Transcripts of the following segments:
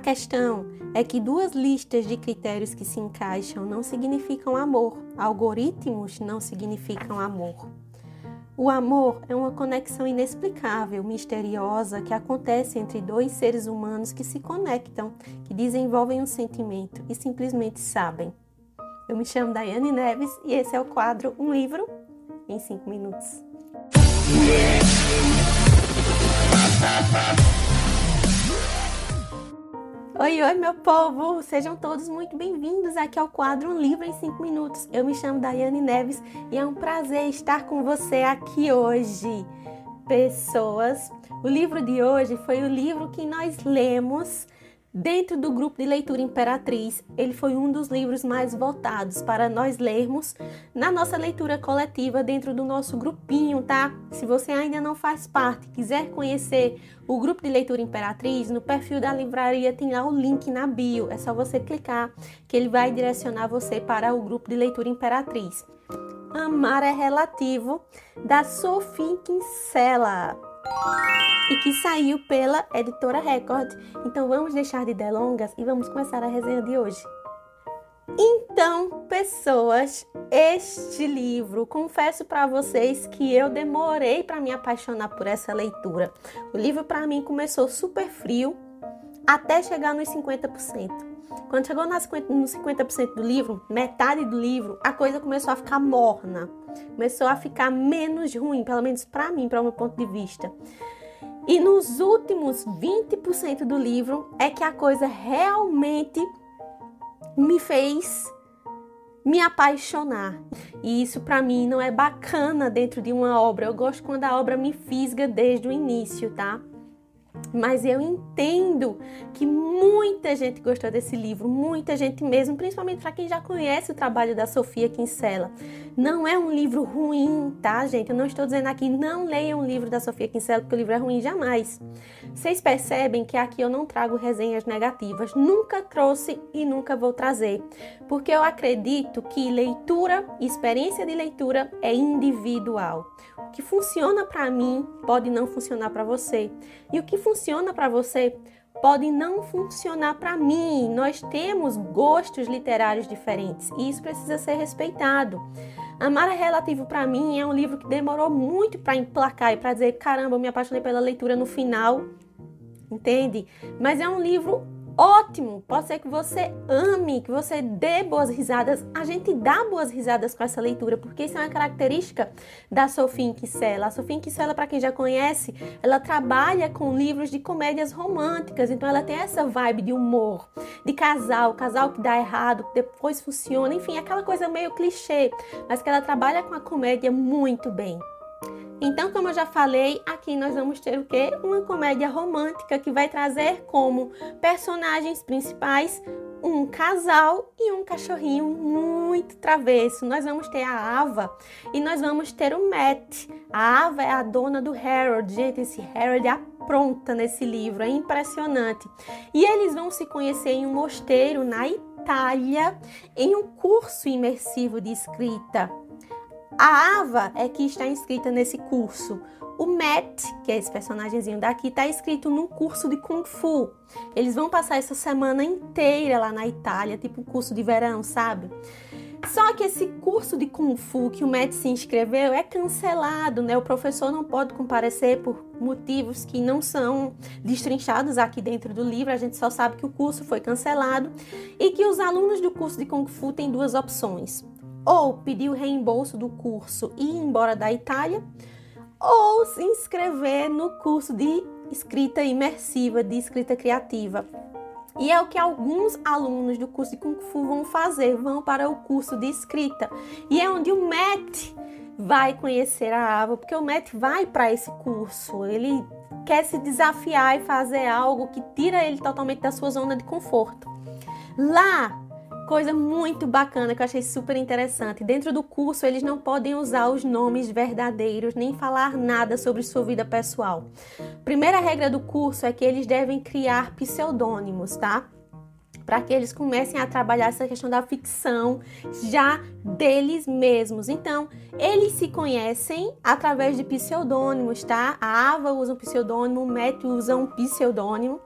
questão é que duas listas de critérios que se encaixam não significam amor. Algoritmos não significam amor. O amor é uma conexão inexplicável, misteriosa, que acontece entre dois seres humanos que se conectam, que desenvolvem um sentimento e simplesmente sabem. Eu me chamo Daiane Neves e esse é o quadro Um Livro em 5 Minutos. Oi, oi, meu povo! Sejam todos muito bem-vindos aqui ao quadro Um Livro em 5 Minutos. Eu me chamo Daiane Neves e é um prazer estar com você aqui hoje. Pessoas, o livro de hoje foi o livro que nós lemos Dentro do grupo de leitura Imperatriz, ele foi um dos livros mais votados para nós lermos na nossa leitura coletiva dentro do nosso grupinho, tá? Se você ainda não faz parte, quiser conhecer o grupo de leitura Imperatriz, no perfil da livraria tem lá o link na bio. É só você clicar que ele vai direcionar você para o grupo de leitura Imperatriz. Amar é relativo da Sophie Kinsella e que saiu pela editora Record. Então vamos deixar de delongas e vamos começar a resenha de hoje. Então, pessoas, este livro, confesso para vocês que eu demorei para me apaixonar por essa leitura. O livro para mim começou super frio até chegar nos 50%. Quando chegou nos 50% do livro, metade do livro, a coisa começou a ficar morna. Começou a ficar menos ruim, pelo menos para mim, para o meu ponto de vista. E nos últimos 20% do livro é que a coisa realmente me fez me apaixonar. E isso para mim não é bacana dentro de uma obra. Eu gosto quando a obra me fisga desde o início, tá? Mas eu entendo que muita gente gostou desse livro, muita gente mesmo, principalmente para quem já conhece o trabalho da Sofia Kinsella. Não é um livro ruim, tá, gente? Eu não estou dizendo aqui não leiam o livro da Sofia Kinsella, porque o livro é ruim jamais. Vocês percebem que aqui eu não trago resenhas negativas, nunca trouxe e nunca vou trazer, porque eu acredito que leitura, experiência de leitura é individual. Que funciona para mim pode não funcionar para você. E o que funciona para você pode não funcionar para mim. Nós temos gostos literários diferentes e isso precisa ser respeitado. Amar é relativo para mim é um livro que demorou muito para emplacar e para dizer, caramba, eu me apaixonei pela leitura no final. Entende? Mas é um livro ótimo. Pode ser que você ame, que você dê boas risadas. A gente dá boas risadas com essa leitura, porque isso é uma característica da Sophie Kinsella. A Sophie Kinsella, para quem já conhece, ela trabalha com livros de comédias românticas, então ela tem essa vibe de humor, de casal, casal que dá errado, que depois funciona, enfim, aquela coisa meio clichê, mas que ela trabalha com a comédia muito bem. Então, como eu já falei, aqui nós vamos ter o quê? Uma comédia romântica que vai trazer como personagens principais um casal e um cachorrinho muito travesso. Nós vamos ter a Ava e nós vamos ter o Matt. A Ava é a dona do Harold. Gente, esse Harold apronta nesse livro, é impressionante. E eles vão se conhecer em um mosteiro na Itália, em um curso imersivo de escrita. A Ava é que está inscrita nesse curso. O Matt, que é esse personagemzinho daqui, está inscrito num curso de Kung Fu. Eles vão passar essa semana inteira lá na Itália, tipo um curso de verão, sabe? Só que esse curso de Kung Fu que o Matt se inscreveu é cancelado, né? O professor não pode comparecer por motivos que não são destrinchados aqui dentro do livro. A gente só sabe que o curso foi cancelado e que os alunos do curso de Kung Fu têm duas opções ou pedir o reembolso do curso e ir embora da Itália, ou se inscrever no curso de escrita imersiva, de escrita criativa. E é o que alguns alunos do curso de Kung Fu vão fazer, vão para o curso de escrita. E é onde o Matt vai conhecer a Ava, porque o Matt vai para esse curso. Ele quer se desafiar e fazer algo que tira ele totalmente da sua zona de conforto. Lá coisa muito bacana que eu achei super interessante. Dentro do curso, eles não podem usar os nomes verdadeiros nem falar nada sobre sua vida pessoal. Primeira regra do curso é que eles devem criar pseudônimos, tá? Para que eles comecem a trabalhar essa questão da ficção já deles mesmos. Então, eles se conhecem através de pseudônimos, tá? A Ava usa um pseudônimo, o Matt usa um pseudônimo.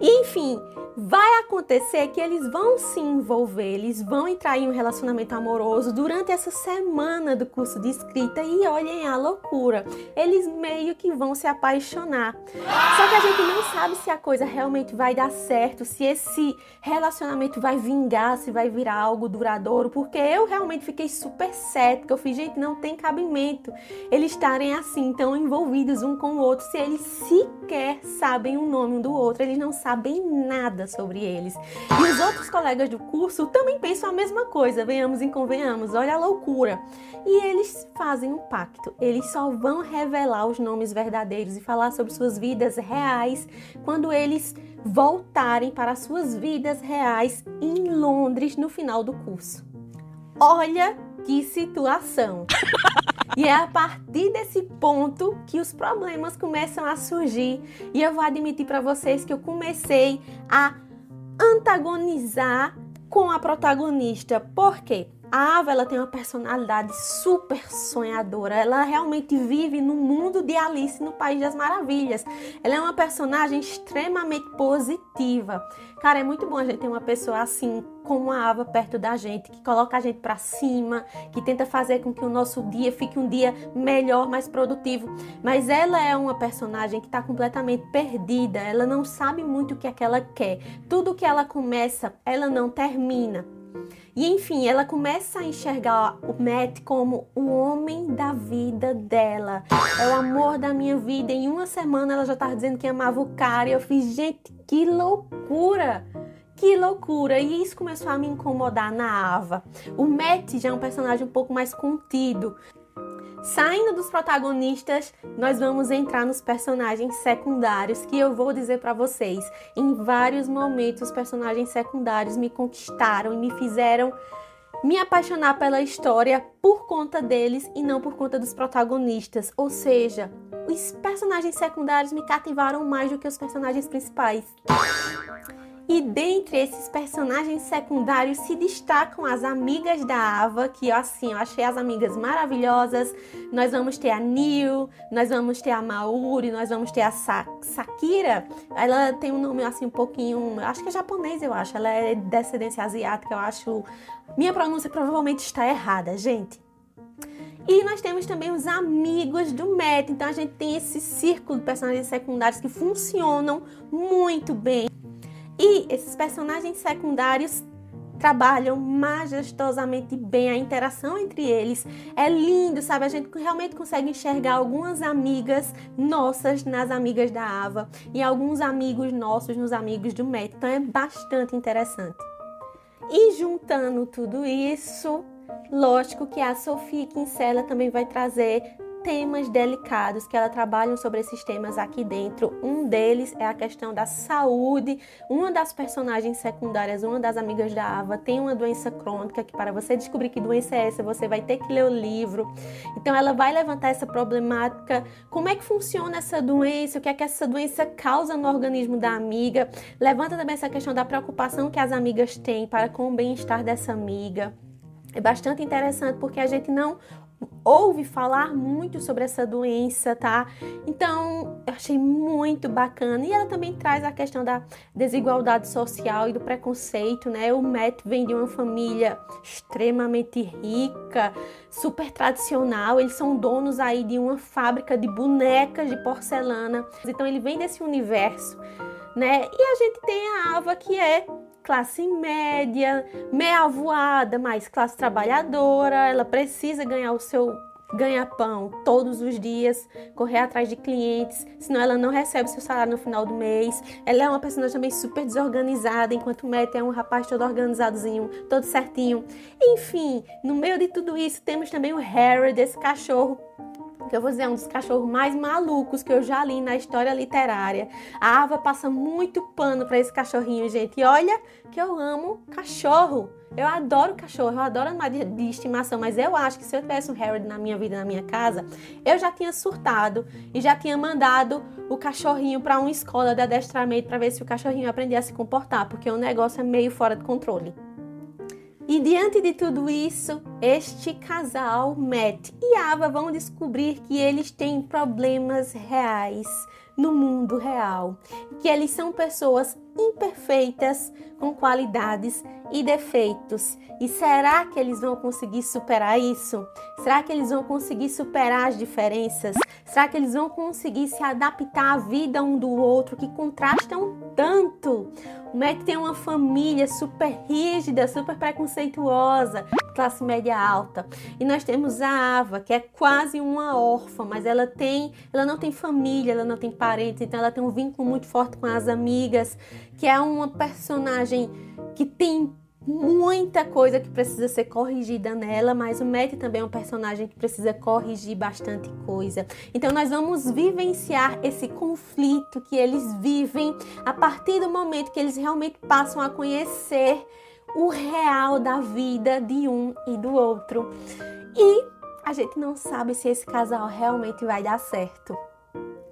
E enfim, vai acontecer que eles vão se envolver, eles vão entrar em um relacionamento amoroso durante essa semana do curso de escrita e olhem a loucura, eles meio que vão se apaixonar. Só que a gente não sabe se a coisa realmente vai dar certo, se esse relacionamento vai vingar, se vai virar algo duradouro, porque eu realmente fiquei super cética, eu fiz, gente, não tem cabimento eles estarem assim, tão envolvidos um com o outro, se eles sequer sabem o nome um do outro, eles não sabem nada sobre eles. E os outros colegas do curso também pensam a mesma coisa, venhamos e convenhamos, olha a loucura. E eles fazem um pacto, eles só vão revelar os nomes verdadeiros e falar sobre suas vidas reais quando eles voltarem para suas vidas reais em Londres no final do curso. Olha que situação! E é a partir desse ponto que os problemas começam a surgir. E eu vou admitir para vocês que eu comecei a antagonizar com a protagonista. Por quê? A Ava ela tem uma personalidade super sonhadora. Ela realmente vive no mundo de Alice no País das Maravilhas. Ela é uma personagem extremamente positiva. Cara, é muito bom a gente ter uma pessoa assim como a Ava perto da gente, que coloca a gente para cima, que tenta fazer com que o nosso dia fique um dia melhor, mais produtivo. Mas ela é uma personagem que está completamente perdida. Ela não sabe muito o que é que ela quer. Tudo que ela começa, ela não termina. E enfim, ela começa a enxergar o Matt como o homem da vida dela. É o amor da minha vida. Em uma semana ela já estava dizendo que amava o cara. E eu fiz, gente, que loucura! Que loucura! E isso começou a me incomodar na Ava. O Matt já é um personagem um pouco mais contido. Saindo dos protagonistas, nós vamos entrar nos personagens secundários, que eu vou dizer para vocês. Em vários momentos, os personagens secundários me conquistaram e me fizeram me apaixonar pela história por conta deles e não por conta dos protagonistas. Ou seja, os personagens secundários me cativaram mais do que os personagens principais. E dentre esses personagens secundários se destacam as amigas da Ava, que assim, eu achei as amigas maravilhosas. Nós vamos ter a Neil, nós vamos ter a Mauri, nós vamos ter a Sa Sakira. Ela tem um nome assim um pouquinho, acho que é japonês, eu acho. Ela é de descendência asiática, eu acho. Minha pronúncia provavelmente está errada, gente. E nós temos também os amigos do Matt. Então a gente tem esse círculo de personagens secundários que funcionam muito bem. E esses personagens secundários trabalham majestosamente bem a interação entre eles. É lindo, sabe? A gente realmente consegue enxergar algumas amigas nossas nas amigas da Ava e alguns amigos nossos nos amigos do Matt. Então é bastante interessante. E juntando tudo isso, lógico que a Sofia Kinsella também vai trazer temas delicados que ela trabalha sobre esses temas aqui dentro. Um deles é a questão da saúde. Uma das personagens secundárias, uma das amigas da Ava, tem uma doença crônica que para você descobrir que doença é essa, você vai ter que ler o livro. Então ela vai levantar essa problemática, como é que funciona essa doença, o que é que essa doença causa no organismo da amiga. Levanta também essa questão da preocupação que as amigas têm para com o bem-estar dessa amiga. É bastante interessante porque a gente não ouve falar muito sobre essa doença, tá? Então, eu achei muito bacana. E ela também traz a questão da desigualdade social e do preconceito, né? O Matt vem de uma família extremamente rica, super tradicional. Eles são donos aí de uma fábrica de bonecas de porcelana. Então, ele vem desse universo, né? E a gente tem a Ava que é classe média, meia voada, mais classe trabalhadora, ela precisa ganhar o seu ganha-pão todos os dias, correr atrás de clientes, senão ela não recebe seu salário no final do mês. Ela é uma personagem também super desorganizada, enquanto o Matt é um rapaz todo organizadozinho, todo certinho. Enfim, no meio de tudo isso, temos também o Harry, desse cachorro que eu vou dizer, é um dos cachorros mais malucos que eu já li na história literária. A Ava passa muito pano para esse cachorrinho, gente. E olha que eu amo cachorro. Eu adoro cachorro, eu adoro animal de, de, estimação, mas eu acho que se eu tivesse um Harold na minha vida, na minha casa, eu já tinha surtado e já tinha mandado o cachorrinho para uma escola de adestramento para ver se o cachorrinho aprendia a se comportar, porque o negócio é meio fora de controle. E diante de tudo isso, este casal, Matt e Ava, vão descobrir que eles têm problemas reais no mundo real, que eles são pessoas imperfeitas com qualidades e defeitos. E será que eles vão conseguir superar isso? Será que eles vão conseguir superar as diferenças? Será que eles vão conseguir se adaptar à vida um do outro que contrastam tanto? O Matt tem uma família super rígida, super preconceituosa, classe média alta. E nós temos a Ava, que é quase uma órfã, mas ela tem, ela não tem família, ela não tem parentes, então ela tem um vínculo muito forte com as amigas, que é uma personagem que tem muita coisa que precisa ser corrigida nela, mas o Matt também é um personagem que precisa corrigir bastante coisa. Então nós vamos vivenciar esse conflito que eles vivem a partir do momento que eles realmente passam a conhecer o real da vida de um e do outro. E a gente não sabe se esse casal realmente vai dar certo.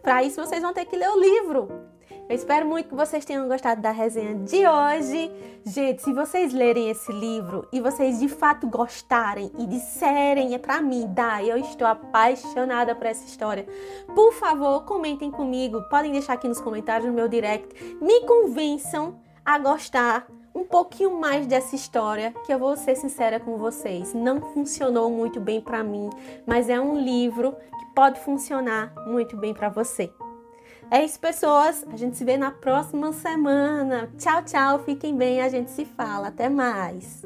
Para isso vocês vão ter que ler o livro. Eu espero muito que vocês tenham gostado da resenha de hoje. Gente, se vocês lerem esse livro e vocês de fato gostarem e disserem é para mim, dá, eu estou apaixonada por essa história. Por favor, comentem comigo, podem deixar aqui nos comentários no meu direct, me convençam a gostar um pouquinho mais dessa história, que eu vou ser sincera com vocês, não funcionou muito bem para mim, mas é um livro que pode funcionar muito bem para você. É isso, pessoas. A gente se vê na próxima semana. Tchau, tchau. Fiquem bem. A gente se fala. Até mais.